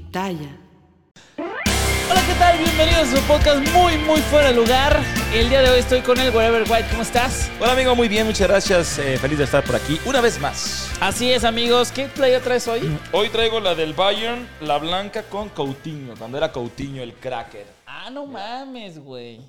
Pitaya. Hola, ¿qué tal? Bienvenidos a su podcast muy, muy fuera de lugar. El día de hoy estoy con el Wherever White. ¿Cómo estás? Hola amigo, muy bien, muchas gracias. Eh, feliz de estar por aquí una vez más. Así es, amigos. ¿Qué playa traes hoy? Hoy traigo la del Bayern, la blanca con Coutinho, cuando era Coutinho el cracker. Ah, no mames, güey.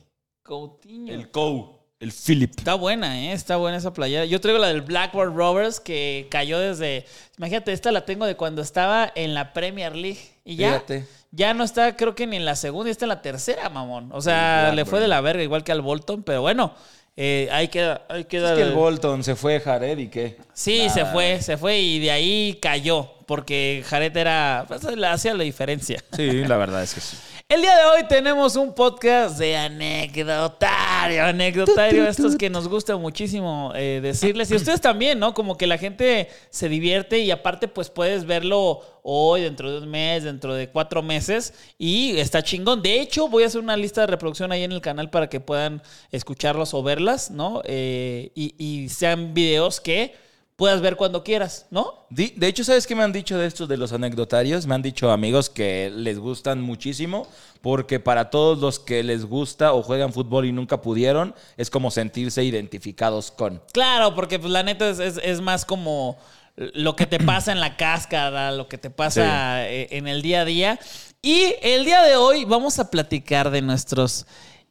Coutinho. El Cou, el Philip. Está buena, ¿eh? Está buena esa playa. Yo traigo la del Blackboard Rovers que cayó desde... Imagínate, esta la tengo de cuando estaba en la Premier League. Y ya, Fíjate. ya no está, creo que ni en la segunda, está en la tercera, mamón. O sea, le fue de la verga, igual que al Bolton, pero bueno, eh, ahí queda, ahí queda. Es que el Bolton se fue Jared y qué. Sí, se fue, se fue y de ahí cayó, porque Jared era, pues, hacía la diferencia. Sí, la verdad es que sí. El día de hoy tenemos un podcast de anecdotario, anecdotario, estos que nos gusta muchísimo eh, decirles. Y ustedes también, ¿no? Como que la gente se divierte y aparte pues puedes verlo hoy, dentro de un mes, dentro de cuatro meses y está chingón. De hecho, voy a hacer una lista de reproducción ahí en el canal para que puedan escucharlos o verlas, ¿no? Eh, y, y sean videos que puedas ver cuando quieras, ¿no? De hecho, ¿sabes qué me han dicho de estos de los anecdotarios? Me han dicho amigos que les gustan muchísimo porque para todos los que les gusta o juegan fútbol y nunca pudieron, es como sentirse identificados con. Claro, porque pues la neta es, es- es más como lo que te pasa en la cáscara, lo que te pasa eh, en el día a día. Y el día de hoy vamos a platicar de nuestros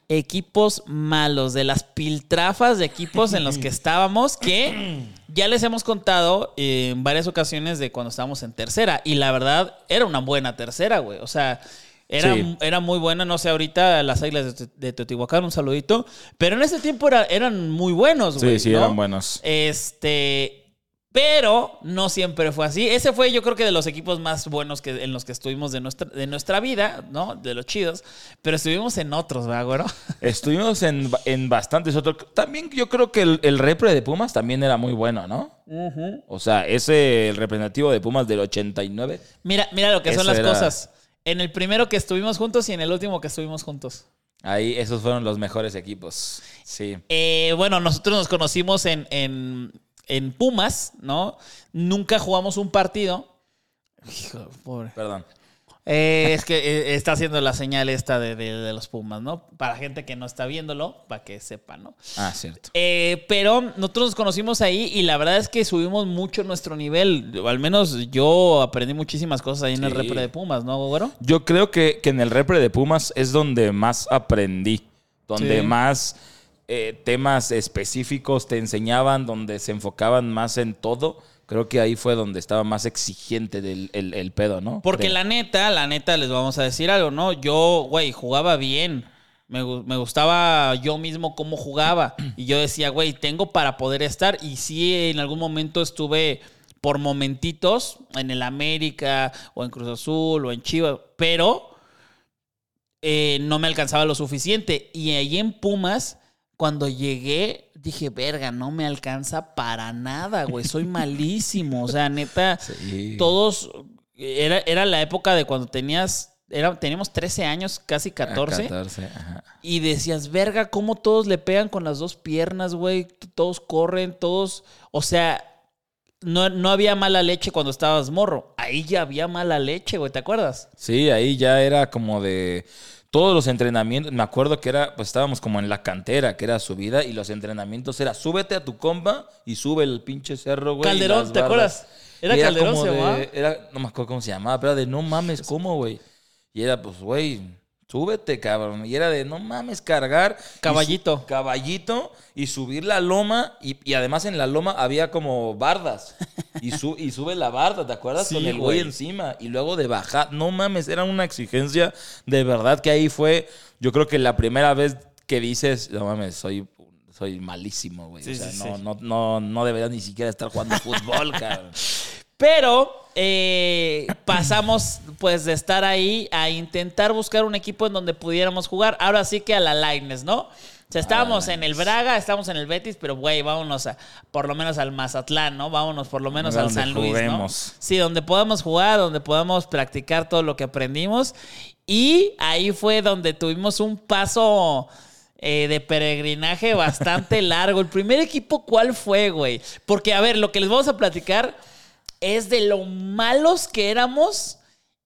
equipos malos, de las piltrafas de equipos en los que estábamos, que ya les hemos contado eh, en varias ocasiones de cuando estábamos en tercera. Y la verdad, era una buena tercera, güey. O sea, era, Sí. era muy buena, no sé, ahorita las águilas de, de Teotihuacán, un saludito. Pero en ese tiempo era- eran muy buenos, güey. Sí, sí, ¿no? eran buenos. Este. Pero no siempre fue así. Ese fue, yo creo que de los equipos más buenos que, en los que estuvimos de nuestra, de nuestra vida, ¿no? De los chidos. Pero estuvimos en otros, ¿verdad, güero? Estuvimos en, en bastantes otros. También yo creo que el, el repre de Pumas también era muy bueno, ¿no? O sea, ese el representativo de Pumas del 89. Mira, mira lo que son las era- cosas. En el primero que estuvimos juntos y en el último que estuvimos juntos. Ahí esos fueron los mejores equipos. Sí. Eh, bueno, nosotros nos conocimos en, en, en Pumas, ¿no? Nunca jugamos un partido. Hijo, pobre. Perdón. Eh, es que eh, está haciendo la señal esta de, de- de los Pumas, ¿no? Para gente que no está viéndolo, para que sepa, ¿no? Ah, cierto. Eh, pero nosotros nos conocimos ahí y la verdad es que subimos mucho nuestro nivel. Al menos yo aprendí muchísimas cosas ahí en el repre de Pumas, ¿no, güero? Yo creo que, que en el repre de Pumas es donde más aprendí. Donde Sí. más eh, temas específicos te enseñaban, donde se enfocaban más en todo. Creo que ahí fue donde estaba más exigente del, el, el pedo, ¿no? Porque Creo. la neta, la neta, les vamos a decir algo, ¿no? Yo, güey, jugaba bien. Me, me gustaba yo mismo cómo jugaba. Y yo decía, güey, tengo para poder estar. Y sí, en algún momento estuve por momentitos en el América o en Cruz Azul o en Chivas. Pero eh, no me alcanzaba lo suficiente. Y ahí en Pumas, cuando llegué, dije, verga, no me alcanza para nada, güey. Soy malísimo. O sea, neta, Sí. todos. Era, era la época de cuando tenías. Era, teníamos 13 años, casi 14. Ah, 14, ajá. Y decías, verga, cómo todos le pegan con las dos piernas, güey. Todos corren, todos. O sea, no, no había mala leche cuando estabas morro. Ahí ya había mala leche, güey, ¿te acuerdas? Sí, ahí ya era como de. Todos los entrenamientos, me acuerdo que era, pues estábamos como en la cantera, que era subida, y los entrenamientos era súbete a tu compa y sube el pinche cerro, güey. Calderón, ¿te acuerdas? Era Y Calderón, se llamaba. era, no me acuerdo cómo se llamaba, pero era de no mames, ¿cómo, güey? Y era, pues, güey, súbete, cabrón. Y era de no mames, cargar. y Caballito. caballito y subir la loma. Y, y además en la loma había como bardas. Y, su, y sube la barda, ¿te acuerdas? Sí, Con el güey. encima. Y luego de bajar. No mames, era una exigencia de verdad que ahí fue, yo creo que la primera vez que dices, no mames, soy, soy malísimo, güey. Sí, o sea, sí, no, sí. no, no, no debería ni siquiera estar jugando fútbol, cabrón. Pero eh, pasamos pues de estar ahí a intentar buscar un equipo en donde pudiéramos jugar. Ahora sí que a la Lines, ¿no? O sea, estábamos en el Braga, estábamos en el Betis, pero güey, vámonos a, por lo menos al Mazatlán, ¿no? Vámonos por lo menos al San Luis, ¿no? juguemos. Sí, donde podamos jugar, donde podamos practicar todo lo que aprendimos. Y ahí fue donde tuvimos un paso eh, de peregrinaje bastante largo. El primer equipo, ¿cuál fue, güey? Porque, a ver, lo que les vamos a platicar es de lo malos que éramos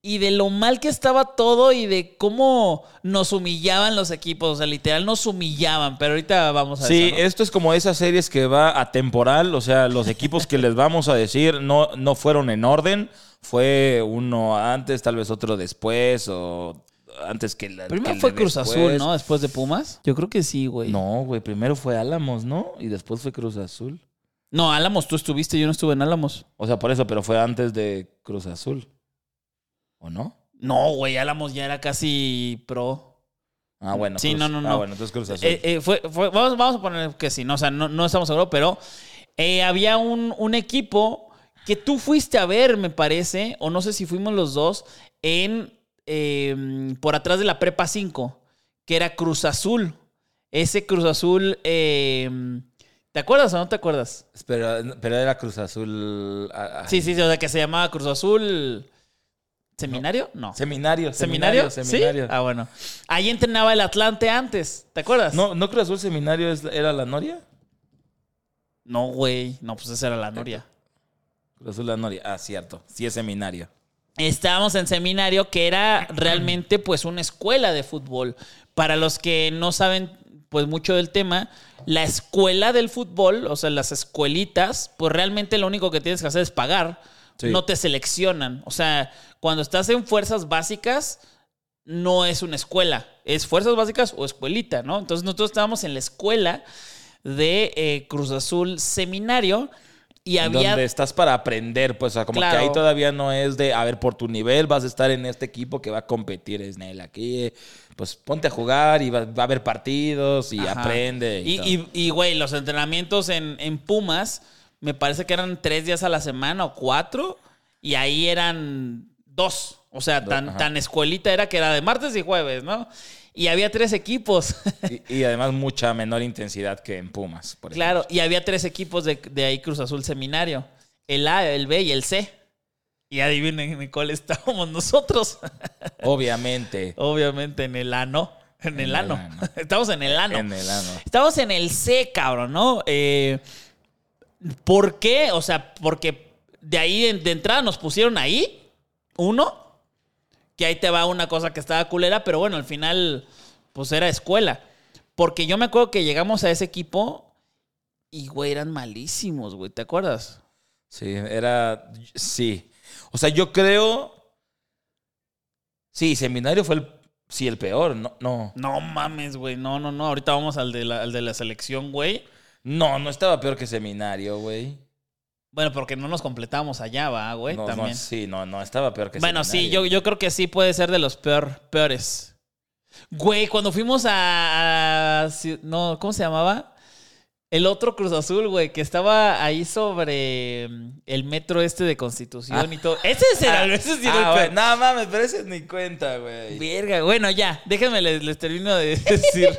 y de lo mal que estaba todo y de cómo nos humillaban los equipos. O sea, literal nos humillaban. Pero ahorita vamos a Sí, eso, ¿no? esto es como esas series que va a temporal, o sea, los equipos que les vamos a decir no, no fueron en orden, fue uno antes, tal vez otro después, o antes que la... Primero fue Cruz después. Azul, ¿no? Después de Pumas. Yo creo que sí, güey. No, güey, primero fue Álamos, ¿no? Y después fue Cruz Azul. No, Álamos, tú estuviste, yo no estuve en Álamos. O sea, por eso, pero fue antes de Cruz Azul. ¿O no? No, güey, Álamos ya era casi pro. Ah, bueno. Sí, Cruz- no, no, Ah, no. bueno, entonces Cruz Azul. Eh, eh, fue, fue- vamos, vamos a poner que sí, no, o sea, no, no estamos seguros, pero eh, había un, un equipo que tú fuiste a ver, me parece, o no sé si fuimos los dos, en eh, por atrás de la Prepa 5, que era Cruz Azul. Ese Cruz Azul, eh, ¿te acuerdas o no te acuerdas? pero, pero era Cruz Azul... ah, Sí, sí, sí, o sea, que se llamaba Cruz Azul. ¿Seminario? No. Seminario, ¿Seminario? seminario, seminario. ¿Sí? Ah, bueno. Ahí entrenaba el Atlante antes, ¿te acuerdas? ¿No, ¿No Cruz Azul Seminario era la Noria? No, güey. No, pues esa era la Noria. Cruz Azul la Noria. Ah, cierto. Sí es seminario. Estábamos en seminario que era realmente pues una escuela de fútbol. Para los que no saben pues mucho del tema, la escuela del fútbol, o sea, las escuelitas, pues realmente lo único que tienes que hacer es pagar. Sí. No te seleccionan. O sea, cuando estás en fuerzas básicas, no es una escuela. Es fuerzas básicas o escuelita, ¿no? Entonces nosotros estábamos en la escuela de eh, Cruz Azul Seminario y había... Donde estás para aprender, pues, o sea, como Claro. que ahí todavía no es de, a ver, por tu nivel vas a estar en este equipo que va a competir, es Nel. Aquí, pues, ponte a jugar y va, va a haber partidos y Ajá. aprende. Y, Y, todo. y, y, güey, los entrenamientos en, en Pumas, me parece que eran tres días a la semana o cuatro, y ahí eran dos. O sea, tan, ajá. tan escuelita era que era de martes y jueves, ¿no? Y había tres equipos. Y- y además mucha menor intensidad que en Pumas, por claro, y había tres equipos de, de ahí Cruz Azul Seminario. El A, el B y el C. Y adivinen en cuál estábamos nosotros. Obviamente. Obviamente en el A, no. En, En el el ano. ano. Estamos en el ano. En el ano. Estamos en el C, cabrón, ¿no? Eh, ¿Por qué? O sea, porque de ahí de, de entrada nos pusieron ahí, uno, que ahí te va una cosa que estaba culera, pero bueno, al final, pues era escuela. Porque yo me acuerdo que llegamos a ese equipo y, güey, eran malísimos, güey, ¿te acuerdas? Sí, era. Sí. O sea, yo creo. Sí, seminario fue el. Sí, el peor. No, no. No mames, güey, no, no, no, ahorita vamos al de la, al de la selección, güey. No, no estaba peor que seminario, güey. Bueno, porque no nos completamos allá, va, güey, No, no, sí, no, no estaba peor que Bueno, sí, yo, yo creo que sí puede ser de los peor, peores. Güey, cuando fuimos a, a- No, ¿cómo se llamaba? El otro Cruz Azul, güey, que estaba ahí sobre mm, el metro este de Constitución y todo. Ese era, ese sí el Ah, güey, no mames, pero ese ni cuenta, güey. Verga, bueno, ya, déjenme les, les termino de decir.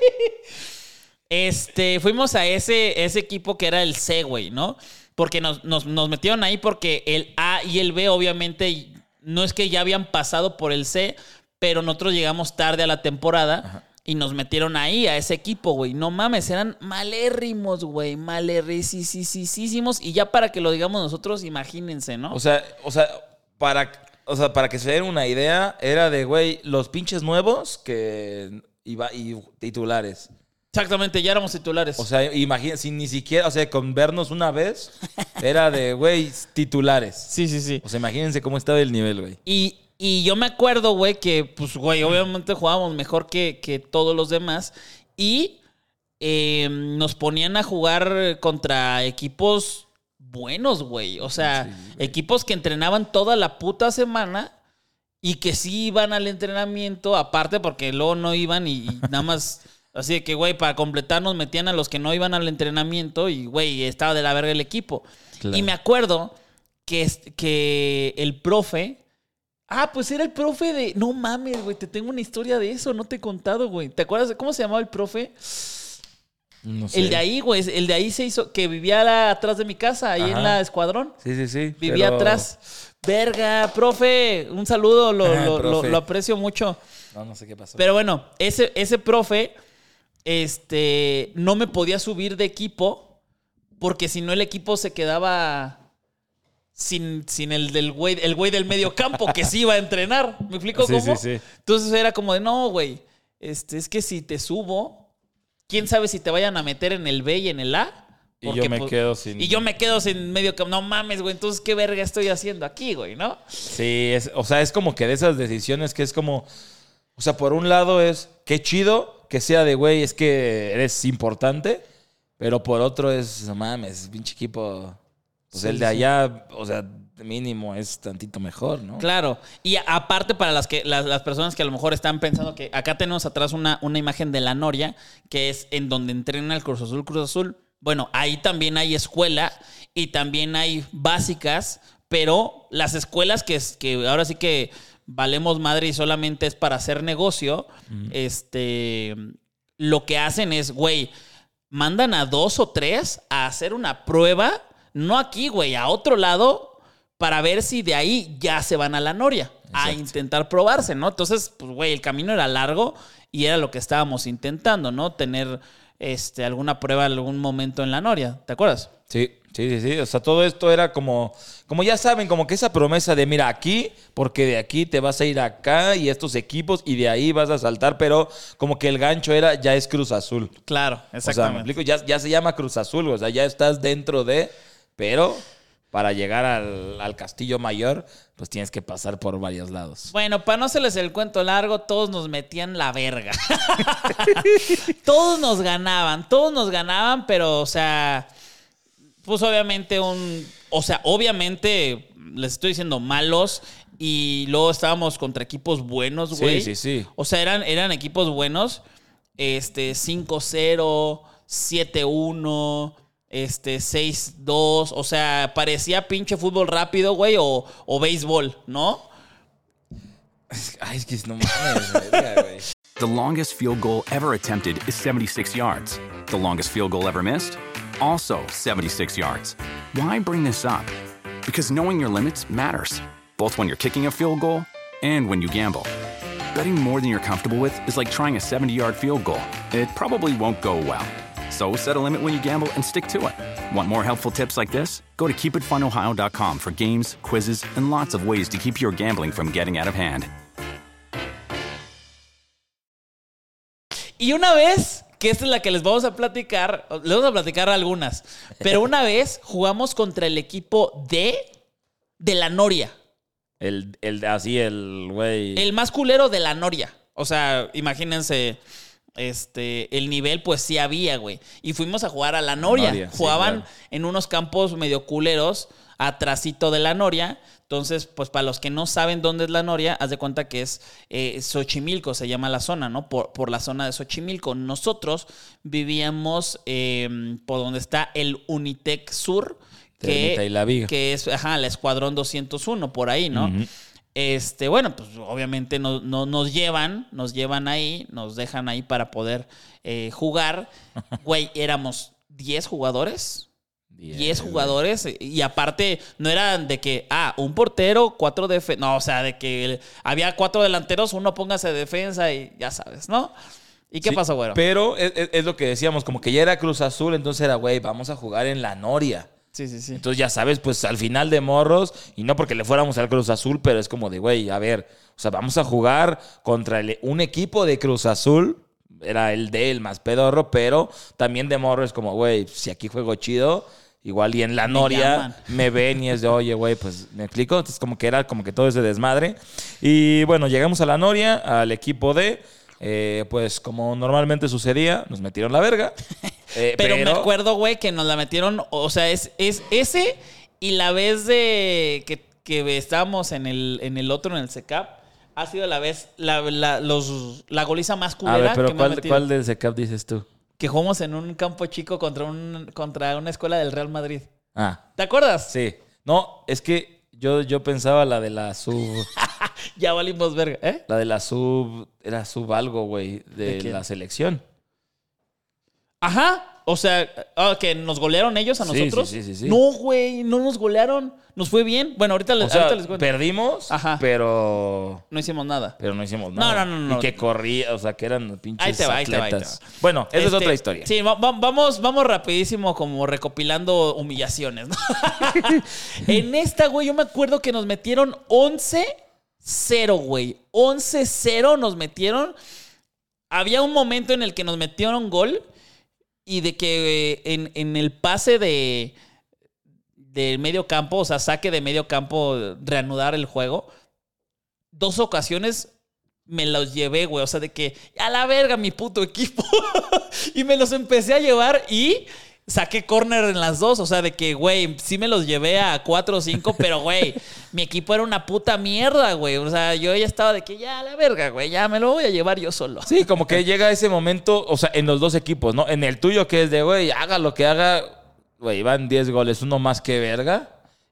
Este, fuimos a ese, ese equipo que era el C, güey, ¿no? Porque nos, nos, nos metieron ahí porque el A y el B, obviamente, no es que ya habían pasado por el C, pero nosotros llegamos tarde a la temporada y nos metieron ahí, a ese equipo, güey. No mames, eran malérrimos, güey, malérrimos. Y ya para que lo digamos nosotros, imagínense, ¿no? O sea, o sea, para o sea, para que se den una idea, era de, güey, los pinches nuevos que iba y titulares. Exactamente, ya éramos titulares. O sea, imagínate, sin ni siquiera, o sea, con vernos una vez, era de, güey, titulares. sí, sí, sí. O sea, imagínense cómo estaba el nivel, güey. Y, y yo me acuerdo, güey, que, pues, güey, obviamente jugábamos mejor que, que todos los demás. Y eh, nos ponían a jugar contra equipos buenos, güey. O sea, equipos que entrenaban toda la puta semana y que sí iban al entrenamiento, aparte porque luego no iban y, y nada más. Así de que, güey, para completarnos metían a los que no iban al entrenamiento y, güey, estaba de la verga el equipo. Claro. Y me acuerdo que, que el profe. Ah, pues era el profe de. No mames, güey, te tengo una historia de eso, no te he contado, güey. ¿Te acuerdas de cómo se llamaba el profe? No sé. El de ahí, güey, el de ahí se hizo, que vivía la- atrás de mi casa, ahí en la escuadrón. Sí, sí, sí. Vivía pero- atrás. Verga, profe, un saludo, lo, Ah, lo- lo- lo aprecio mucho. No, no sé qué pasó. Pero bueno, ese, ese profe, este, no me podía subir de equipo, porque si no el equipo se quedaba sin, sin el del güey, el güey del medio campo que sí iba a entrenar. ¿Me explico Sí, cómo? sí, sí. Entonces era como de, no, güey, este, es que si te subo, quién sabe si te vayan a meter en el B y en el A. Y yo me pues, quedo sin- Y yo me quedo sin medio campo. No mames, güey. Entonces, ¿qué verga estoy haciendo aquí, güey? ¿No? Sí, es, o sea, es como que de esas decisiones que es como. O sea, por un lado es qué chido que sea de güey, es que eres importante. Pero por otro es, no mames, pinche equipo. Pues Sí, el de sí. allá, o sea, mínimo es tantito mejor, ¿no? Claro. Y aparte para las que las, las personas que a lo mejor están pensando que acá tenemos atrás una, una imagen de la Noria, que es en donde entrena el Cruz Azul Cruz Azul. Bueno, ahí también hay escuela y también hay básicas, pero las escuelas que, que ahora sí que valemos madre y solamente es para hacer negocio, este, lo que hacen es, güey, mandan a dos o tres a hacer una prueba, no aquí, güey, a otro lado, para ver si de ahí ya se van a la noria, a intentar probarse, ¿no? Entonces, pues, güey, el camino era largo y era lo que estábamos intentando, ¿no? Tener este, alguna prueba en algún momento en la noria, ¿te acuerdas? Sí, sí, sí, sí. O sea, todo esto era como, como ya saben, como que esa promesa de mira aquí, porque de aquí te vas a ir acá y estos equipos y de ahí vas a saltar, pero como que el gancho era ya es Cruz Azul. Claro, O sea, me explico, ya, ya se llama Cruz Azul, o sea, ya estás dentro de, pero para llegar al, al Castillo Mayor, pues tienes que pasar por varios lados. Bueno, para no hacerles el cuento largo, todos nos metían la verga. todos nos ganaban, todos nos ganaban, pero, o sea, pues obviamente un. O sea, obviamente les estoy diciendo malos. Y luego estábamos contra equipos buenos, Sí, güey. sí, sí. O sea, eran, eran equipos buenos. Este, 5-0, 7-1, este, 6-2. O sea, parecía pinche fútbol rápido, güey, o, o béisbol, ¿no? Ay, es que no mames, güey. The longest field goal ever attempted is 76 yards. The longest field goal ever missed? Also 76 yards. Why bring this up? Because knowing your limits matters, both when you're kicking a field goal and when you gamble. Betting more than you're comfortable with is like trying a 70 yard field goal. It probably won't go well. So set a limit when you gamble and stick to it. Want more helpful tips like this? Go to keepitfunohio.com for games, quizzes, and lots of ways to keep your gambling from getting out of hand. Y una vez, que esta es la que les vamos a platicar, les vamos a platicar algunas, pero una vez jugamos contra el equipo de, de la Noria. El, el, así, el güey. El más culero de la Noria. O sea, imagínense, este, el nivel pues sí había, güey. Y fuimos a jugar a la Noria. Noria, sí, Jugaban claro. en unos campos medio culeros, atrasito de la Noria. Entonces, pues para los que no saben dónde es la Noria, haz de cuenta que es eh, Xochimilco, se llama la zona, ¿no? Por, por la zona de Xochimilco. Nosotros vivíamos eh, por donde está el Unitec Sur, que, y La Viga. que es, ajá, el Escuadrón 201, por ahí, ¿no? Este, bueno, pues obviamente no- no- nos llevan, nos llevan ahí, nos dejan ahí para poder eh, jugar. Güey, éramos 10 jugadores. 10 jugadores y aparte no eran de que, ah, un portero, cuatro defensas, no, o sea, de que había cuatro delanteros, uno póngase defensa y ya sabes, ¿no? ¿Y qué Sí, pasó, güero? Pero es, es- es lo que decíamos, como que ya era Cruz Azul, entonces era, güey, vamos a jugar en la Noria. Sí, sí, sí. Entonces, ya sabes, pues al final de morros, y no porque le fuéramos al Cruz Azul, pero es como de, güey, a ver, o sea, vamos a jugar contra el- un equipo de Cruz Azul, era el de él más pedorro, pero también de morro es como, güey, si aquí juego chido, igual y en la Me Noria llaman. me ven y es de, oye, güey, pues me explico. Entonces, como que era como que todo ese desmadre. Y bueno, llegamos a la Noria, al equipo de. Eh, pues como normalmente sucedía, nos metieron la verga. Eh, Pero, me acuerdo, güey, que nos la metieron, o sea, es, es ese y la vez de que, que estábamos en el, en el otro, en el SECAP, ha sido la vez, la, la, los, la goliza más A culera ver, pero que me ¿cuál, metido. ¿cuál del SECAP dices tú? Que jugamos en un campo chico contra, un, contra una escuela del Real Madrid. Ah, ¿Te acuerdas? sí. No, es que yo, yo pensaba la de la sub. Ya valimos verga, ¿eh? la de la sub. Era sub algo, güey, ¿De la selección. Ajá. O sea, ah, que nos golearon ellos a Sí, nosotros. sí, sí, sí. No, güey, no nos golearon. Nos fue bien. Bueno, ahorita les, O sea, ahorita les cuento. perdimos, Ajá. pero. No hicimos nada. Pero no hicimos No, nada. no, no, no. Y que corría, o sea, que eran pinches Ahí te va, ahí te va, ahí te va. Bueno, esa es Este, otra historia. Sí, va- va- vamos, vamos rapidísimo como recopilando humillaciones. ¿no? en esta, güey, yo me acuerdo que nos metieron 11-0, güey. 11-0 nos metieron. Había un momento en el que nos metieron gol y de que eh, en, en el pase de del medio campo, o sea, saque de medio campo, reanudar el juego, dos ocasiones me los llevé, güey. O sea, de que a la verga mi puto equipo. y me los empecé a llevar y saqué corner en las dos. O sea, de que, güey, sí me los llevé a cuatro o cinco, pero, güey, mi equipo era una puta mierda, güey. O sea, yo ya estaba de que ya a la verga, güey, ya me lo voy a llevar yo solo. Sí, como que llega ese momento, o sea, en los dos equipos, ¿no? En el tuyo que es de, güey, haga lo que haga, güey, van 10 goles, uno más que verga.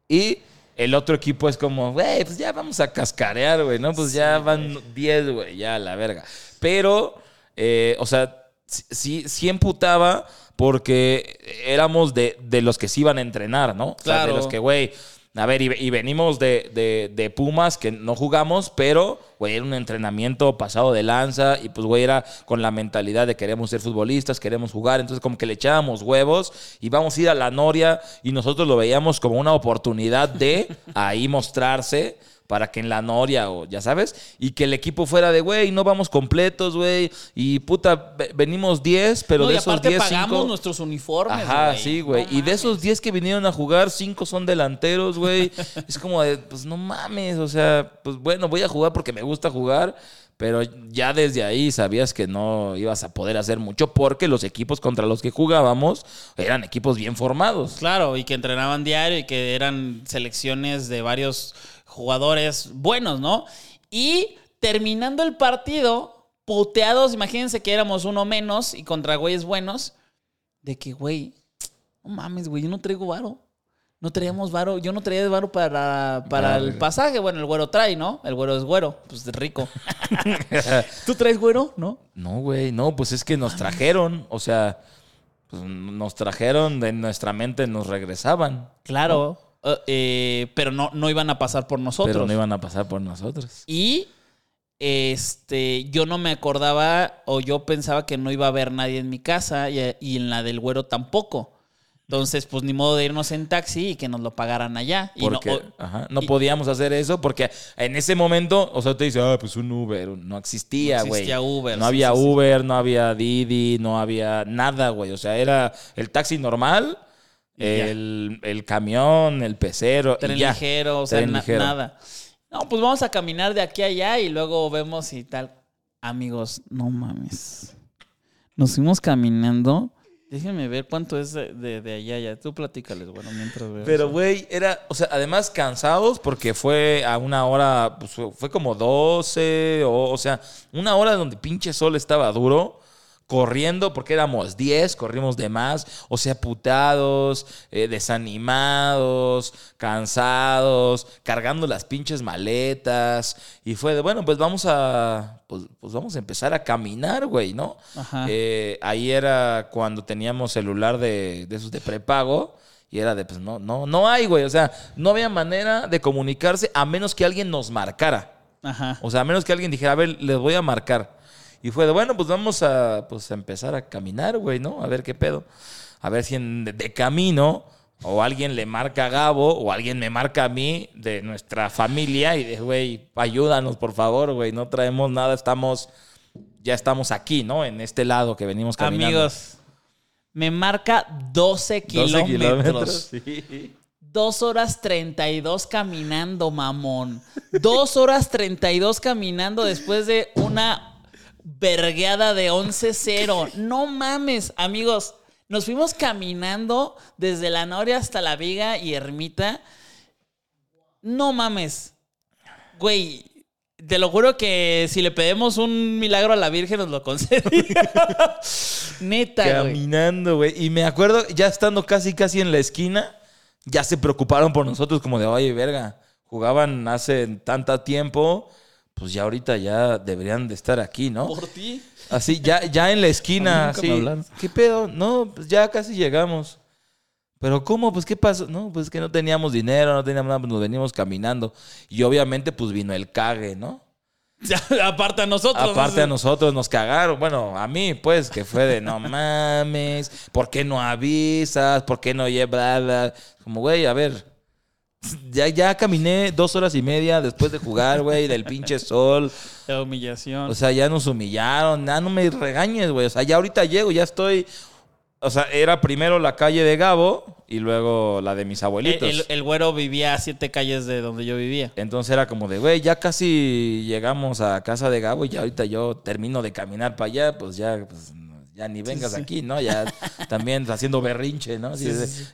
Y el otro equipo es como, güey, pues ya vamos a cascarear, güey, ¿no? Pues ya van 10, güey, ya a la verga. Pero, eh, o sea, sí, sí emputaba porque éramos de, de los que se iban a entrenar, ¿no? O sea, Claro. de los que, güey, a ver, y, y venimos de, de- de Pumas que no jugamos, pero, güey, era un entrenamiento pasado de lanza y pues, güey, era con la mentalidad de queremos ser futbolistas, queremos jugar, entonces como que le echábamos huevos y vamos a ir a la Noria y nosotros lo veíamos como una oportunidad de ahí mostrarse para que en la Noria o ya sabes, y que el equipo fuera de, güey, no vamos completos, güey, y puta, ve- venimos 10, pero No, de y esos aparte 10, pagamos 5... nuestros uniformes, Ajá, sí, güey. No y de esos mames. 10 que vinieron a jugar, 5 son delanteros, güey. es como de, pues no mames, o sea, pues bueno, voy a jugar porque me gusta jugar, pero ya desde ahí sabías que no ibas a poder hacer mucho porque los equipos contra los que jugábamos eran equipos bien formados. Claro, y que entrenaban diario y que eran selecciones de varios jugadores buenos, ¿no? Y terminando el partido, puteados, imagínense que éramos uno menos y contra güeyes buenos, de que, güey, no mames, güey, yo no traigo varo. No traíamos varo, yo no traía varo para, para Ah, el pasaje. Bueno, el güero trae, ¿no? El güero es güero, pues es rico. ¿Tú traes güero? ¿No? No, güey, no, pues es que nos trajeron, o sea, pues nos trajeron de nuestra mente, nos regresaban. Claro. Eh, eh, pero no, no iban a pasar por nosotros. Pero no iban a pasar por nosotros. Y este, yo no me acordaba o yo pensaba que no iba a haber nadie en mi casa y, y en la del güero tampoco. Entonces, pues ni modo de irnos en taxi y que nos lo pagaran allá. Y no- Porque o- ajá, no y- podíamos hacer eso porque en ese momento, o sea, te dice, ah, pues un Uber. No existía, No güey. existía Uber, No sí, había sí, sí. Uber, no había Didi, no había nada, güey. O sea, era el taxi normal. El, el camión, el pecero. tren y ya. ligero, o sea, Tren na- ligero. nada. No, pues vamos a caminar de aquí a allá y luego vemos y tal. Amigos, no mames. Nos fuimos caminando. Déjenme ver cuánto es de, de, de allá allá. Tú platícales, bueno, mientras veo. Pero, güey, era, o sea, además cansados porque fue a una hora, pues fue- fue como 12, o, o sea, una hora donde pinche sol estaba duro, corriendo porque éramos 10, corrimos de más, o sea, putados, eh, desanimados, cansados, cargando las pinches maletas, y fue de, bueno, pues vamos a, pues, pues vamos a empezar a caminar, güey, ¿no? Ajá. Eh, ahí era cuando teníamos celular de, de esos de prepago. Y era de, pues no, no, no hay, güey. O sea, no había manera de comunicarse a menos que alguien nos marcara. Ajá. O sea, a menos que alguien dijera, a ver, les voy a marcar. Y fue de, bueno, pues vamos a, pues, a empezar a caminar, güey, ¿no? A ver qué pedo. A ver si en- de, de camino o alguien le marca a Gabo, o alguien me marca a mí de nuestra familia y de, güey, ayúdanos, por favor, güey, no traemos nada, estamos, ya estamos aquí, ¿no? En este lado que venimos caminando. Amigos, me marca 12 12 kilómetros. kilómetros. Sí. Dos horas 32 caminando, mamón. Dos horas 32 caminando después de una vergueada de 11-0. No mames, amigos. Nos fuimos caminando desde la Noria hasta la Viga y Ermita. No mames. Güey, te lo juro que si le pedimos un milagro a la Virgen nos lo concedería. Neta. Caminando, güey. Y me acuerdo, ya estando casi, casi en la esquina, ya se preocuparon por nosotros, como de, oye, verga, jugaban hace tanto tiempo, pues ya ahorita ya deberían de estar aquí, ¿no? Por ti. Así, ya, ya en la esquina, así. ¿Qué pedo? No, pues ya casi llegamos. Pero ¿cómo? Pues ¿qué pasó? No, pues que no teníamos dinero, no teníamos nada, pues nos veníamos caminando. Y obviamente pues vino el cague, ¿no? Aparte a nosotros. Aparte a nosotros nos cagaron. Bueno, a mí, pues, que fue de no mames, ¿por qué no avisas? ¿Por qué no llevas? Como, güey, a ver. Ya, ya caminé dos horas y media después de jugar, güey, del pinche sol. La humillación. O sea, ya nos humillaron. Ya no me regañes, güey. O sea, ya ahorita llego, ya estoy. O sea, era primero la calle de Gabo y luego la de mis el, abuelitos. el- el güero vivía a siete calles de donde yo vivía. Entonces era como de, güey, ya casi llegamos a casa de Gabo y ya ahorita yo termino de caminar para allá, pues ya, pues, ya ni vengas sí. aquí, ¿no? Ya también haciendo berrinche, ¿no?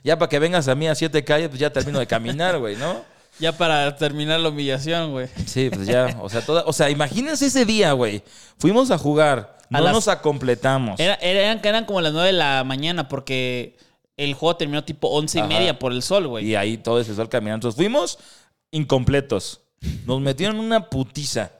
Ya para que vengas a mí a siete calles, pues ya termino de caminar, güey, ¿no? Ya para terminar la humillación, güey. Sí, pues ya, o sea, toda, o sea, imagínense ese día, güey. Fuimos a jugar, A no las- nos acompletamos. Era- eran, eran como las nueve de la mañana porque el juego terminó tipo once y Ajá. media por el sol, güey. Y ahí todo ese sol caminando. Entonces fuimos incompletos. Nos metieron una putiza.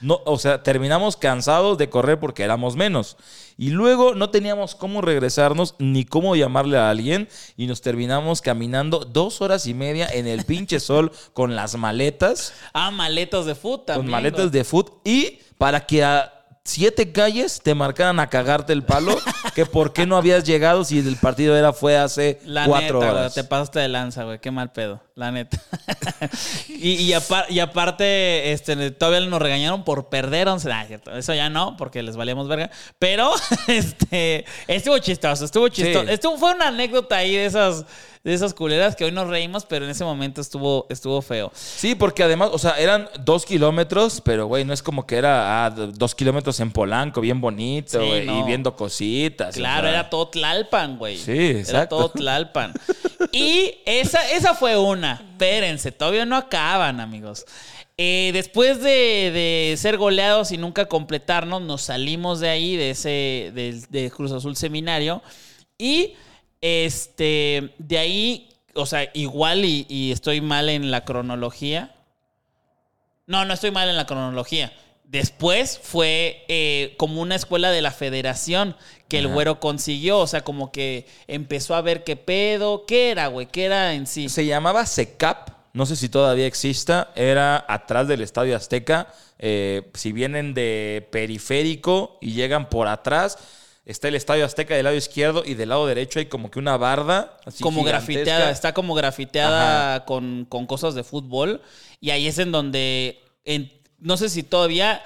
No, o sea, terminamos cansados de correr porque éramos menos. Y luego no teníamos cómo regresarnos ni cómo llamarle a alguien. Y nos terminamos caminando dos horas y media en el pinche sol con las maletas, Ah, maletas de fútbol también. con maletas de foot. Y para que a siete calles te marcaran a cagarte el palo, que por qué no habías llegado si el partido era fue hace La cuatro neta, güey, horas. te pasaste de lanza, güey. Qué mal pedo, la neta. y, y apar- y aparte, este, todavía nos regañaron por perder 11. Nah, cierto, eso ya no, porque les valíamos verga. Pero, este, estuvo chistoso, estuvo chistoso. Sí. Estuvo, fue una anécdota ahí de esas, de esas culeras que hoy nos reímos, pero en ese momento estuvo, estuvo feo. Sí, porque además, o sea, eran dos kilómetros, pero güey, no es como que era ah, dos kilómetros en Polanco, bien bonito, Sí, güey, y viendo cositas. Claro, o sea. era todo Tlalpan, güey. Sí, Era exacto. todo Tlalpan. Y esa, esa fue una. Espérense, todavía no acaban, amigos. Eh, después de, de ser goleados y nunca completarnos, nos salimos de ahí, de ese, del- de, Cruz Azul Seminario. Y este, de ahí, o sea, igual y, y estoy mal en la cronología. No, no estoy mal en la cronología. Después fue eh, como una escuela de la federación que el güero consiguió. O sea, como que empezó a ver qué pedo. ¿Qué era, güey? ¿Qué era en sí? Se llamaba SECAP, no sé si todavía exista, era atrás del Estadio Azteca. Eh, si vienen de periférico y llegan por atrás, está el Estadio Azteca del lado izquierdo y del lado derecho hay como que una barda. Así como gigantesca. grafiteada, está como grafiteada con, con cosas de fútbol. Y ahí es en donde, en- no sé si todavía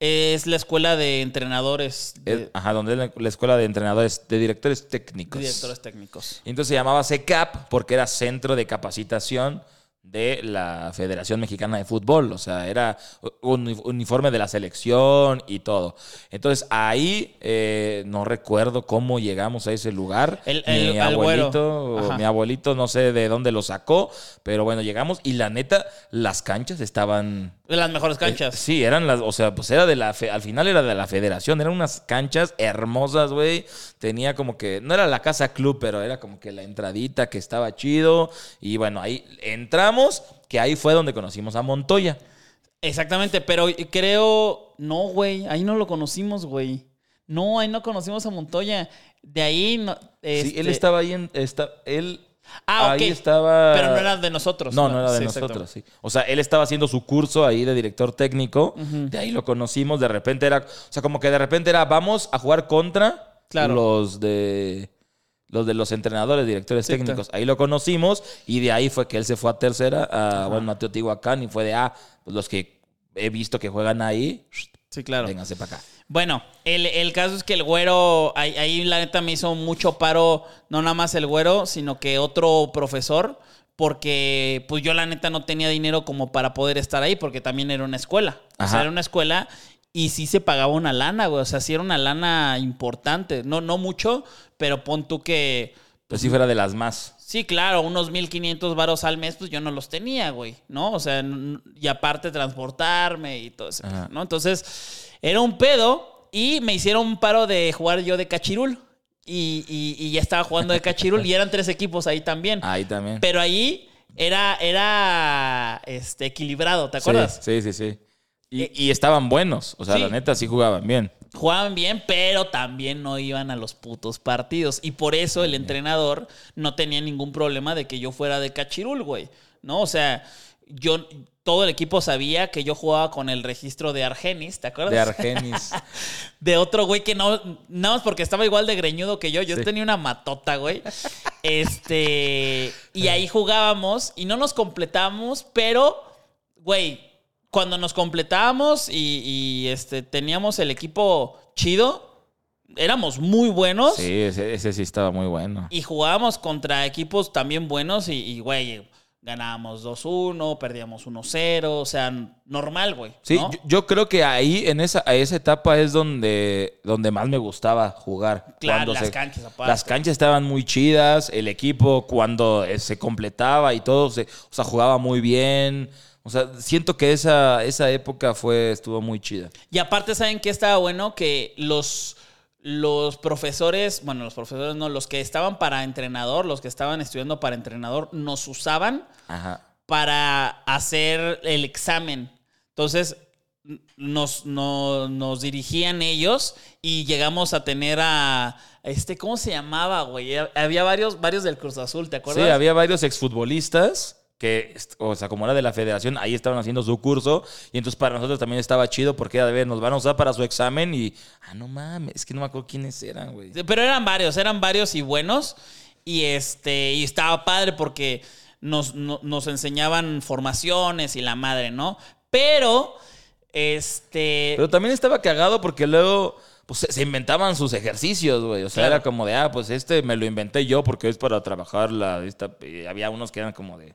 es la escuela de entrenadores, de, Es- ajá, donde es la, la escuela de entrenadores, de directores técnicos. directores técnicos. Y Entonces se llamaba CECAP porque era Centro de Capacitación de la Federación Mexicana de Fútbol. O sea, era un uniforme de la selección y todo. Entonces ahí eh, no recuerdo cómo llegamos a ese lugar. El- mi el- abuelito, mi abuelito no sé de dónde lo sacó, pero bueno, llegamos y la neta, las canchas estaban De las mejores canchas. eh, sí, eran las, o sea, pues era de la, fe- al final era de la federación, eran unas canchas hermosas, güey. Tenía como que, no era la casa club, pero era como que la entradita que estaba chido. Y bueno, ahí entramos, que ahí fue donde conocimos a Montoya. Exactamente, pero creo. No, güey. Ahí no lo conocimos, güey. No, ahí no conocimos a Montoya. De ahí. No, Sí, él este- estaba ahí en, está, él Ah, ahí ok. estaba. Pero no era de nosotros. No, no era de Sí, nosotros, sí. O sea, él estaba haciendo su curso ahí de director técnico. De ahí lo conocimos. De repente era. O sea, como que de repente era, vamos a jugar contra Claro. los de. Los de los entrenadores, directores Sí, técnicos. Ahí lo conocimos y de ahí fue que él se fue a tercera, a bueno, Mateo Tihuacán, y fue de, ah, pues los que he visto que juegan ahí, Sí, claro. vénganse para acá. Bueno, el, el caso es que el güero, ahí, ahí la neta me hizo mucho paro, no nada más el güero, sino que otro profesor, porque pues yo la neta no tenía dinero como para poder estar ahí, porque también era una escuela. O sea, era una escuela y sí se pagaba una lana, güey. O sea, sí era una lana importante. No, no mucho, pero pon tú que... Pues sí fuera de las más. Sí, claro, unos 1500 varos al mes, pues yo no los tenía, güey, ¿no? O sea, y aparte transportarme y todo eso, Ajá. ¿no? Entonces, era un pedo y me hicieron un paro de jugar yo de cachirul. Y, y- y ya estaba jugando de cachirul y eran tres equipos ahí también. Ahí también. Pero ahí era, era este, equilibrado, ¿te Sí, acuerdas? Sí, sí, sí. Y, y estaban buenos. O sea, Sí. la neta sí jugaban bien. Jugaban bien, pero también no iban a los putos partidos. Y por eso el entrenador no tenía ningún problema de que yo fuera de cachirul, güey. ¿No? O sea, yo, todo el equipo sabía que yo jugaba con el registro de Argenis, ¿te acuerdas? De Argenis. De otro güey que no, nada más porque estaba igual de greñudo que yo. Yo Sí. tenía una matota, güey. Este, y ahí jugábamos y no nos completamos, pero, güey, cuando nos completábamos y, y, este, teníamos el equipo chido, éramos muy buenos sí, ese, ese sí estaba muy bueno. y jugábamos contra equipos también buenos y, güey, ganábamos 2-1, perdíamos 1-0, o sea, normal, güey. Sí, ¿no? yo, yo creo que ahí, en esa, a esa etapa es donde, donde más me gustaba jugar. Claro, las se- canchas aparte. Las canchas estaban muy chidas, el equipo cuando eh, se completaba y todo, se, o sea, jugaba muy bien. O sea, siento que esa, esa época fue, estuvo muy chida. Y aparte, ¿saben qué estaba bueno? Que los, los profesores, bueno, los profesores no, los que estaban para entrenador, los que estaban estudiando para entrenador, nos usaban Ajá. para hacer el examen. Entonces, nos, no- nos dirigían ellos y llegamos a tener a, este, ¿cómo se llamaba, güey? Había varios, varios del Cruz Azul, ¿te acuerdas? Sí, había varios exfutbolistas que, o sea, como era de la federación, ahí estaban haciendo su curso. Y entonces para nosotros también estaba chido porque, a ver, nos van a usar para su examen y, ah, no mames, es que no me acuerdo quiénes eran, güey. Pero eran varios, eran varios y buenos. Y este, y estaba padre porque nos, no- nos enseñaban formaciones y la madre, ¿no? Pero, este. Pero también estaba cagado porque luego pues, se, se inventaban sus ejercicios, güey. O sea, Claro. era como de, ah, pues este me lo inventé yo porque es para trabajar la... Esta, y había unos que eran como de...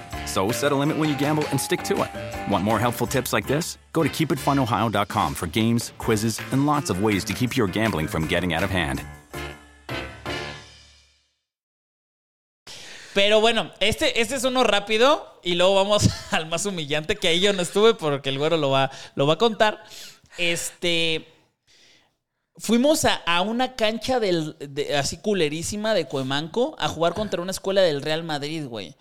So set a limit when you gamble and stick to it. Want more helpful tips like this? Go to keepitfunohio.com for games, quizzes, and lots of ways to keep your gambling from getting out of hand. Pero bueno, este, este es uno rápido y luego vamos al más humillante, que ahí yo no estuve porque el güero lo va, lo va a contar. Este. Fuimos a, a una cancha del, de- así culerísima de Cuemanco a jugar contra una escuela del Real Madrid, güey.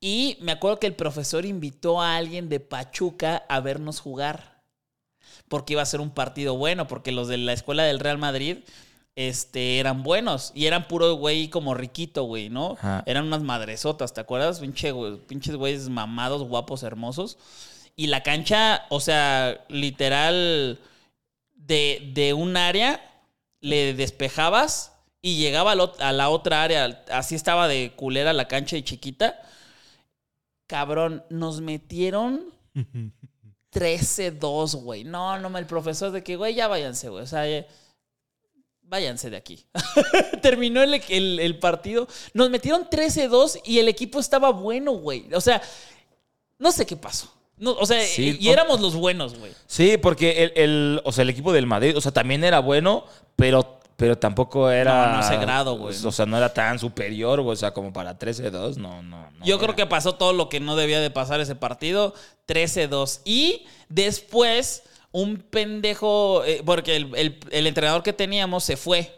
Y me acuerdo que el profesor invitó a alguien de Pachuca a vernos jugar. Porque iba a ser un partido bueno, porque los de la escuela del Real Madrid este, eran buenos. Y eran puro güey como riquito, güey, ¿no? Ajá. Eran unas madresotas, ¿te acuerdas? Pinche, güey, pinches güeyes mamados, guapos, hermosos. Y la cancha, o sea, literal, de, de un área le despejabas y llegaba a la otra área. Así estaba de culera la cancha y chiquita. Cabrón, nos metieron 13-2, güey. No, no, el profesor de que, güey, ya váyanse, güey. O sea, ya- váyanse de aquí. Terminó el, el- el partido. Nos metieron 13-2 y el equipo estaba bueno, güey. O sea, no sé qué pasó. No, o sea, Sí, y, y éramos los buenos, güey. Sí, porque el, el- o sea, el equipo del Madrid, o sea, también era bueno, pero, pero tampoco era... No, no ese grado, güey. O sea, no era tan superior, güey, o sea, como para 13-2, no, no, no. Yo creo que pasó todo lo que no debía de pasar ese partido. 13-2. Y después, un pendejo, eh, porque el, el- el entrenador que teníamos se fue.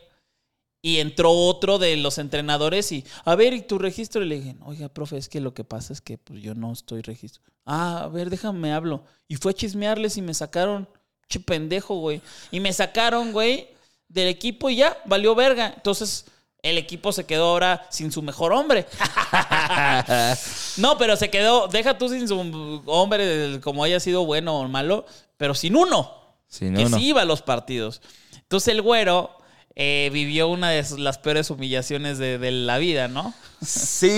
Y entró otro de los entrenadores y, a ver, ¿y tu registro? Y le dije, oiga, profe, es que lo que pasa es que pues, yo no estoy registro. Ah, a ver, déjame hablo. Y fue a chismearles y me sacaron. Che pendejo, güey. Y me sacaron, güey, del equipo y ya, valió verga. Entonces, el equipo se quedó ahora sin su mejor hombre. no, pero se quedó, deja tú sin su hombre, como haya sido bueno o malo, pero sin uno. Sin que uno. sí iba a los partidos. Entonces el güero eh, vivió una de las peores humillaciones de, de la vida, ¿no? Sí,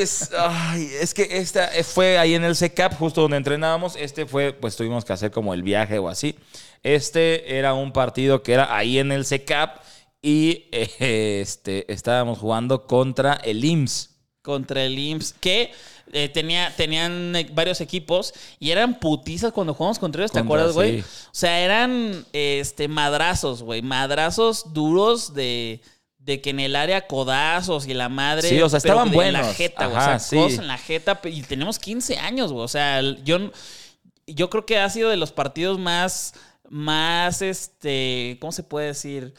es, ay, es que esta eh, fue ahí en el CECAP, justo donde entrenábamos. Este fue, pues tuvimos que hacer como el viaje o así. Este era un partido que era ahí en el CECAP y eh, este, estábamos jugando contra el IMSS. Contra el IMSS, que eh, tenía, tenían eh, varios equipos y eran putizas cuando jugamos contra ellos, ¿te Contra, acuerdas, güey? sí. O sea, eran este, madrazos, güey. Madrazos duros de, de que en el área codazos y la madre. Sí, o sea, estaban de En la buenos. jeta. Ajá, o sea, sí. codos en la jeta. Y tenemos 15 años, güey. O sea, yo, yo creo que ha sido de los partidos más, más, este, ¿cómo se puede decir?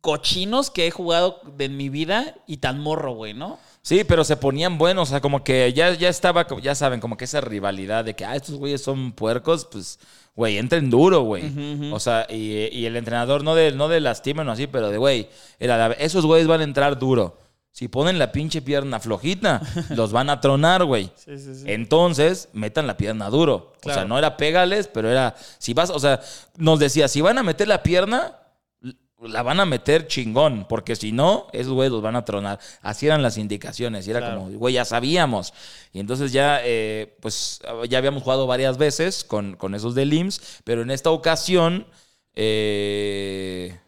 Cochinos que he jugado de en mi vida y tan morro, güey, ¿no? Sí, pero se ponían buenos, o sea, como que ya, ya estaba, ya saben, como que esa rivalidad de que, ah, estos güeyes son puercos, pues, güey, entren duro, güey. O sea, y, y el entrenador no de, no de lastimen o así, pero de, güey, era esos güeyes van a entrar duro. Si ponen la pinche pierna flojita, los van a tronar, güey. Sí, sí, sí. Entonces, metan la pierna duro. O sea, no era pégales, pero era, si vas, o sea, nos decía, si van a meter la pierna, la van a meter chingón, porque si no, esos güeyes los van a tronar. Así eran las indicaciones, y era Claro. como, güey, ya sabíamos. Y entonces ya, eh, pues, ya habíamos jugado varias veces con, con esos del IMSS, pero en esta ocasión, eh,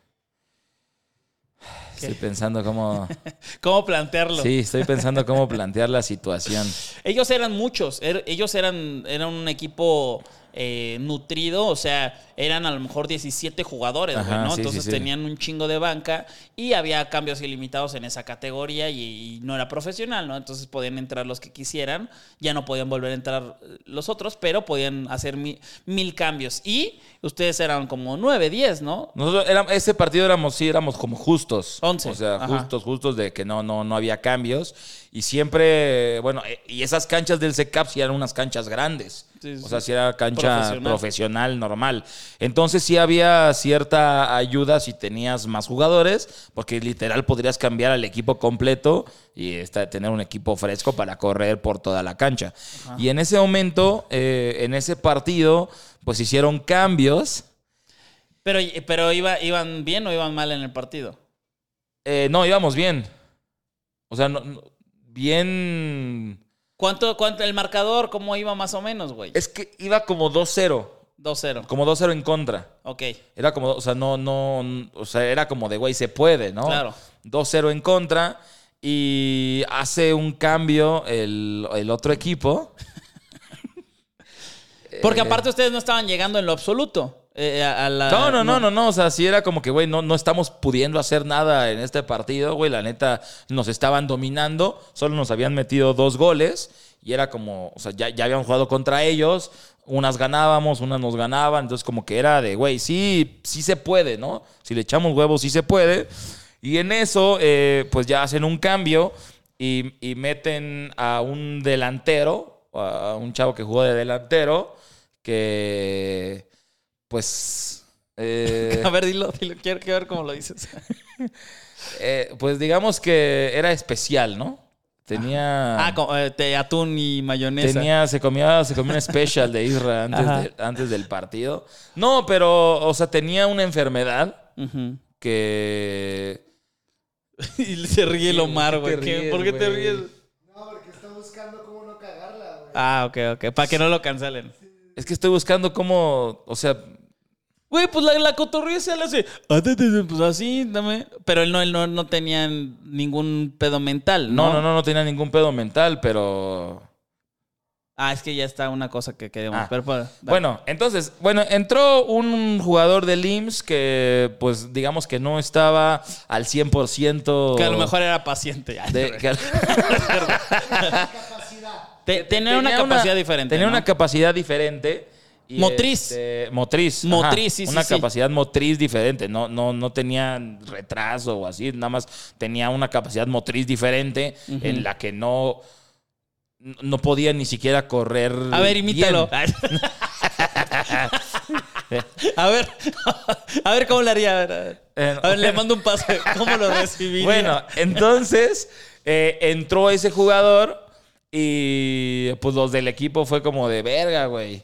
estoy pensando cómo, ¿Cómo plantearlo? sí, estoy pensando cómo plantear la situación. Ellos eran muchos, er- ellos eran, eran un equipo eh, nutrido, o sea, eran a lo mejor 17 jugadores, güey, ¿no? sí, Entonces sí, sí. tenían un chingo de banca y había cambios ilimitados en esa categoría y, y no era profesional, ¿no? Entonces podían entrar los que quisieran, ya no podían volver a entrar los otros, pero podían hacer mi- mil cambios. Y ustedes eran como 9, 10, ¿no? Nosotros éramos, ese partido éramos, sí, éramos como justos. Once. O sea, Ajá. justos, justos de que no, no, no había cambios. Y siempre, bueno, eh, y esas canchas del CECAP sí eran unas canchas grandes. Sí, sí, o sea, sí. era cancha Profesional. profesional. normal. Entonces sí había cierta ayuda si tenías más jugadores, porque literal podrías cambiar al equipo completo y esta- tener un equipo fresco para correr por toda la cancha. Y en ese momento, eh, en ese partido, pues hicieron cambios. Pero, pero iba, ¿iban bien o iban mal en el partido? Eh, no, íbamos bien. O sea, no- no- bien. ¿Cuánto, cuánto, el marcador, cómo iba más o menos, güey? Es que iba como 2-0. 2-0. Como 2-0 en contra. Ok. Era como, o sea, no, no, o sea, era como de, güey, se puede, ¿no? Claro. 2-0 en contra y hace un cambio el, el otro equipo. Porque aparte ustedes no estaban llegando en lo absoluto. Eh, a, a la- No, no, no, no, no. O sea, sí era como que, güey, no, no estamos pudiendo hacer nada en este partido, güey. La neta, nos estaban dominando. Solo nos habían metido dos goles. Y era como, o sea, ya, ya habíamos jugado contra ellos. Unas ganábamos, unas nos ganaban. Entonces, como que era de, güey, sí, sí se puede, ¿no? Si le echamos huevos, sí se puede. Y en eso, eh, pues ya hacen un cambio y, y meten a un delantero, a un chavo que jugó de delantero, que, pues... eh, A ver, dilo, dilo. Quiero, quiero ver cómo lo dices. eh, pues digamos que era especial, ¿no? Tenía. Ah, con, eh, te- atún y mayonesa. Tenía, se comía, se comía un special de Isra antes, de- antes del partido. No, pero, o sea, tenía una enfermedad que. y se ríe el Omar, ¿Por qué güey. te ¿Qué- ríes, ¿Por qué te ríes? No, porque está buscando cómo no cagarla, güey. Ah, ok, ok. Para que no lo cancelen. Es que estoy buscando cómo. O sea, Güey, pues la, la cotorrilla se le hace. "Ah, te, te, te", Pues así, dame. Pero él no, él no, no tenía ningún pedo mental, ¿no? no, no, no, no tenía ningún pedo mental, pero. Ah, es que ya está una cosa que queremos. Ah. Pero, pues. Bueno, entonces, bueno, entró un jugador del IMSS que, pues, digamos que no estaba al 100%. Que a lo mejor era paciente. Ay, de- que- una capacidad diferente. Tenía ¿no? una capacidad diferente. Y, Motriz. este, motriz. Motriz, sí, sí, Una sí. capacidad motriz diferente. No, no, no tenía retraso o así. Nada más tenía una capacidad motriz diferente en la que no, no podía ni siquiera correr. A ver, imítalo. A ver, a ver cómo le haría. A ver, a ver. Eh, A ver, le mando un pase. ¿Cómo lo recibiría? Bueno, entonces eh, entró ese jugador y pues los del equipo fue como de verga, güey.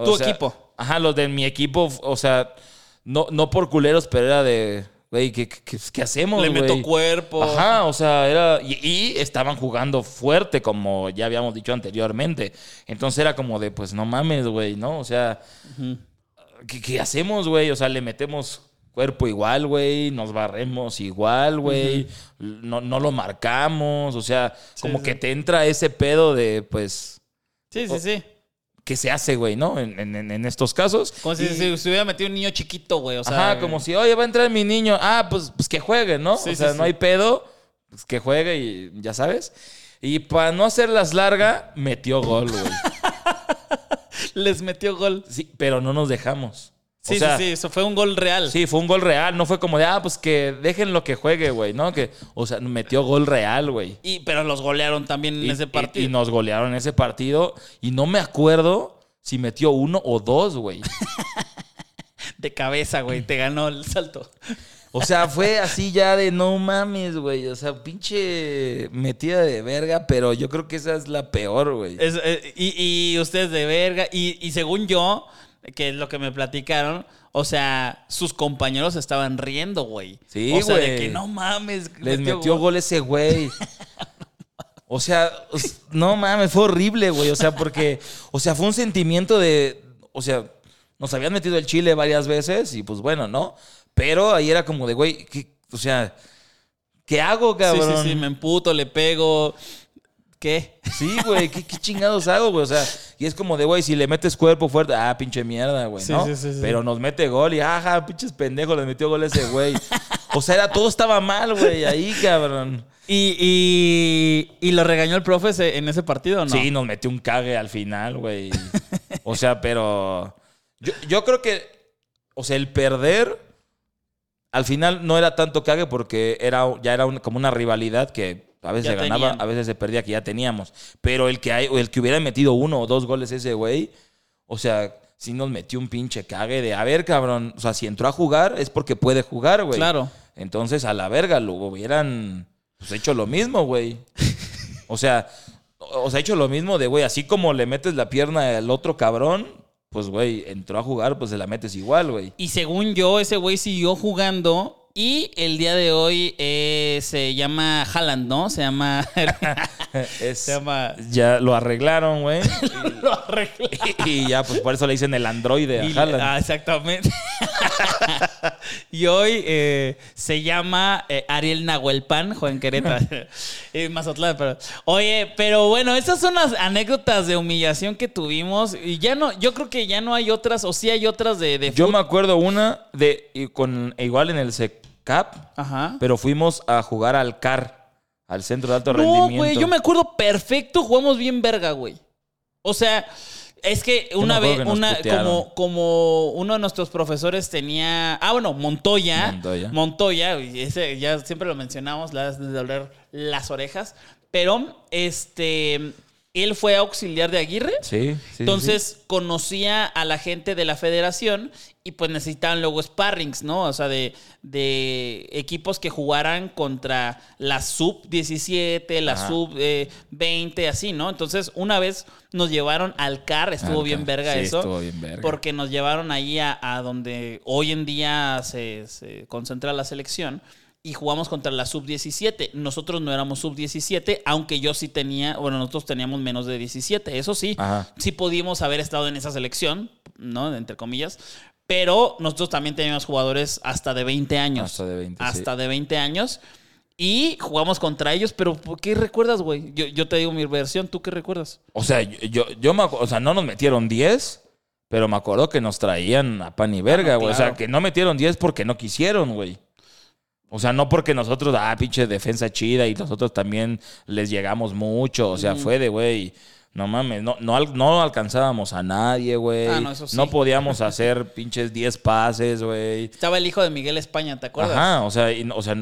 O Tu sea, equipo. Ajá, los de mi equipo, o sea, no, no por culeros, pero era de, güey, ¿qué, qué, qué hacemos, le meto cuerpo. Ajá, o sea, era. Y, y estaban jugando fuerte, como ya habíamos dicho anteriormente. Entonces era como de, pues no mames, güey, ¿no? O sea, ¿qué, qué hacemos, güey? O sea, le metemos cuerpo igual, güey, nos barremos igual, güey, no, no lo marcamos, o sea, como sí. que te entra ese pedo de, pues, Sí, sí, sí. ¿Qué se hace, güey, no? En, en- en estos casos. Como si Y- se, se hubiera metido un niño chiquito, güey. O sea, Ajá, como si, oye, va a entrar mi niño. Ah, pues, pues que juegue, ¿no? Sí, o sea, sí. no hay pedo. Pues que juegue y ya sabes. Y para no hacerlas larga, metió gol, güey. les metió gol. Sí, pero no nos dejamos. Sí, o sea, sí, sí. Eso fue un gol real. Sí, fue un gol real. No fue como de, ah, pues que dejen lo que juegue, güey, ¿no? Que, o sea, metió gol real, güey. Y, pero los golearon también en ese y- partido. y nos golearon en ese partido. Y no me acuerdo si metió uno o dos, güey. De cabeza, güey. Te ganó el salto. O sea, fue así ya de no mames, güey. O sea, pinche metida de verga, pero yo creo que esa es la peor, güey. Es, eh, y, y ustedes de verga. Y, y según yo, que es lo que me platicaron, o sea, sus compañeros estaban riendo, güey. Sí, O sea, de güey. que no mames. Les metió, gol. ese güey. O sea, no mames, fue horrible, güey. O sea, porque, o sea, fue un sentimiento de, o sea, nos habían metido el chile varias veces y pues bueno, ¿no? Pero ahí era como de, güey, ¿qué- o sea, ¿qué hago, Sí, cabrón? sí, sí. Me emputo, le pego. ¿Qué? Sí, güey, ¿qué, qué chingados hago, güey? O sea, y es como de, güey, si le metes cuerpo fuerte, ah, pinche mierda, güey, Sí, ¿no? sí, sí, sí. Pero nos mete gol y, ajá, pinches pendejos, le metió gol ese güey. O sea, era, todo estaba mal, güey, ahí, cabrón. ¿Y, y, y lo regañó el profe ese- en ese partido no? Sí, nos metió un cague al final, güey. O sea, pero. Yo, yo creo que. O sea, el perder. Al final no era tanto cague porque era, ya era un- como una rivalidad que a veces Ya se ganaba, tenían. a veces se perdía, que ya teníamos. Pero el que, hay, el que hubiera metido uno o dos goles ese güey, o sea, sí nos metió un pinche cague de, a ver, cabrón, o sea, si entró a jugar es porque puede jugar, güey. Claro. Entonces, a la verga, lo hubieran pues, hecho lo mismo, güey. O sea, o sea, hecho lo mismo de, güey, así como le metes la pierna al otro cabrón, pues, güey, entró a jugar, pues se la metes igual, güey. Y según yo, ese güey siguió jugando. Y el día de hoy eh, se llama Haaland, ¿no? Se llama. Es- se llama. Ya lo arreglaron, güey. Lo arregló. y, y ya, pues por eso le dicen el androide a Y- Haaland. ah, exactamente. y hoy eh, se llama eh, Ariel Nahuelpan, Juan Querétaro. Mazatlán, pero. Oye, pero bueno, esas son las anécdotas de humillación que tuvimos. Y ya no, yo creo que ya no hay otras, o sí hay otras de, de Yo me acuerdo una de con igual en el Ajá. pero fuimos a jugar al CAR, al Centro de Alto No, Rendimiento. güey, yo me acuerdo perfecto, jugamos bien verga, güey. O sea, es que una vez, que una, putearon. como, como uno de nuestros profesores tenía, ah, bueno, Montoya, Montoya. Montoya, ese ya siempre lo mencionamos, le das de doler las orejas, pero este, él fue auxiliar de Aguirre. Sí, sí, sí, Entonces conocía a la gente de la federación y pues necesitaban luego sparrings, ¿no? O sea, de, de equipos que jugaran contra la sub-17, la Ajá. sub-20, así, ¿no? Entonces una vez nos llevaron al CAR, estuvo bien verga Sí, eso. estuvo bien verga. Porque nos llevaron ahí a, a donde hoy en día se, se concentra la selección y jugamos contra la sub-17. Nosotros no éramos sub-17, aunque yo sí tenía, bueno, nosotros teníamos menos de 17, eso sí. Ajá. Sí pudimos haber estado en esa selección, ¿no? Entre comillas. Pero nosotros también teníamos jugadores hasta de 20 años. Hasta de 20, Hasta de 20 años. Y jugamos contra ellos, pero ¿por ¿qué recuerdas, güey? Yo, yo te digo mi versión, ¿tú qué recuerdas? O sea, yo, yo, me o sea, no nos metieron 10, pero me acuerdo que nos traían a pan y verga, no, güey. O sea, que no metieron 10 porque no quisieron, güey. O sea, no porque nosotros, ah, pinche defensa chida y nosotros también les llegamos mucho. O sea, fue de, güey, no mames, no, no, no alcanzábamos a nadie, güey. Ah, no, eso sí. podíamos hacer pinches 10 pases, güey. Estaba el hijo de Miguel España, ¿te acuerdas? Ajá, o sea, y no- o sea,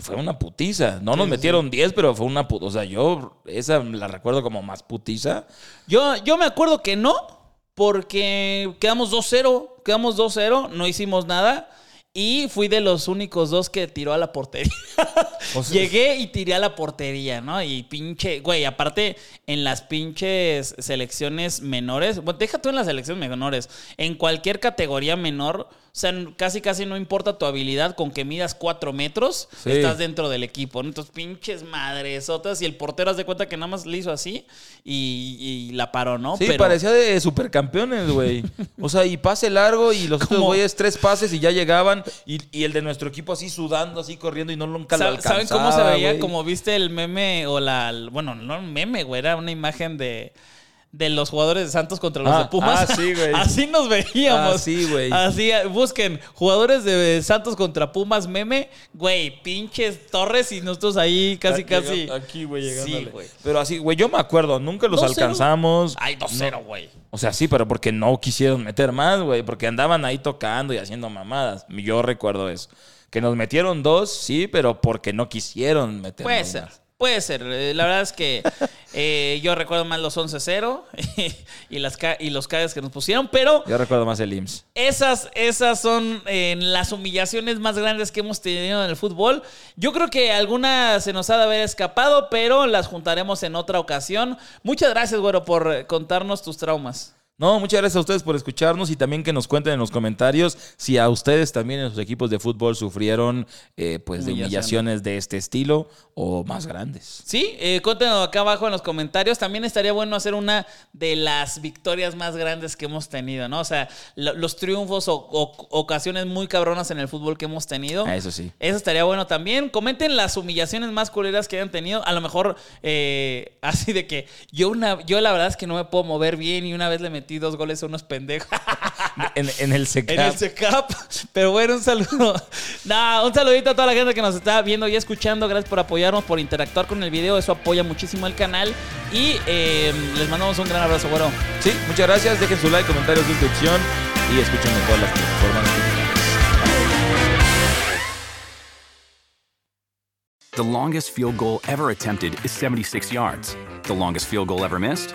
fue una putiza. No nos Sí, metieron 10, pero fue una putiza. O sea, yo esa la recuerdo como más putiza. Yo, yo me acuerdo que no, porque quedamos 2-0, quedamos 2-0, no hicimos nada. Y fui de los únicos dos que tiró a la portería. O sea- Llegué y tiré a la portería, ¿no? Y pinche, güey, aparte en las pinches selecciones menores, bueno, deja tú en las selecciones menores, en cualquier categoría menor, o sea, casi casi no importa tu habilidad, con que midas cuatro metros, Sí. estás dentro del equipo, ¿no? Entonces, pinches madresotas, y el portero haz de cuenta que nada más le hizo así y, y la paró, ¿no? Sí, parecía de supercampeones, güey. O sea, y pase largo y los otros güeyes tres pases y ya llegaban. Y, y el de nuestro equipo así sudando, así corriendo y no nunca lo alcanzaba, ¿Saben cómo se veía? Como viste el meme o la. Bueno, no un meme, güey. Era una imagen de. De los jugadores de Santos contra los Ah, de Pumas. ah, sí, güey. Así nos veíamos. Ah, sí, güey. Así, busquen jugadores de Santos contra Pumas meme. Güey, pinches torres y nosotros ahí casi, Llega- casi. Aquí, güey, llegándole. Sí, güey. Pero así, güey, yo me acuerdo, nunca los 2-0. alcanzamos. Ay, 2-0, güey. O sea, sí, pero porque no quisieron meter más, güey. Porque andaban ahí tocando y haciendo mamadas. Yo recuerdo eso. Que nos metieron dos, sí, pero porque no quisieron meter Puede más. Puede ser. Eh, La verdad es que eh, yo recuerdo más los 11-0 y, las y los caes que nos pusieron, pero Yo recuerdo más el IMSS. Esas, esas son eh, las humillaciones más grandes que hemos tenido en el fútbol. Yo creo que alguna se nos ha de haber escapado, pero las juntaremos en otra ocasión. Muchas gracias, güero, por contarnos tus traumas. No, muchas gracias a ustedes por escucharnos y también que nos cuenten en los comentarios si a ustedes también en sus equipos de fútbol sufrieron eh, pues de humillaciones de este estilo o más grandes. Sí, eh, cuéntenos acá abajo en los comentarios. También estaría bueno hacer una de las victorias más grandes que hemos tenido, ¿no? O sea, lo- los triunfos o, o- ocasiones muy cabronas en el fútbol que hemos tenido. Ah, eso sí. Eso estaría bueno también. Comenten las humillaciones más culeras que hayan tenido. A lo mejor eh, así de que yo una, yo la verdad es que no me puedo mover bien y una vez le metí dos goles a unos pendejos En, en el secap. en el SECAP. Pero bueno, un saludo. Nah, un saludito a toda la gente que nos está viendo y escuchando. Gracias por apoyarnos, por interactuar con el video. Eso apoya muchísimo el canal. Y eh, les mandamos un gran abrazo, güero. Sí, muchas gracias. Dejen su like, comentario, suscripción y escuchen en todas las plataformas. The longest field goal ever attempted is 76 yards. The longest field goal ever missed?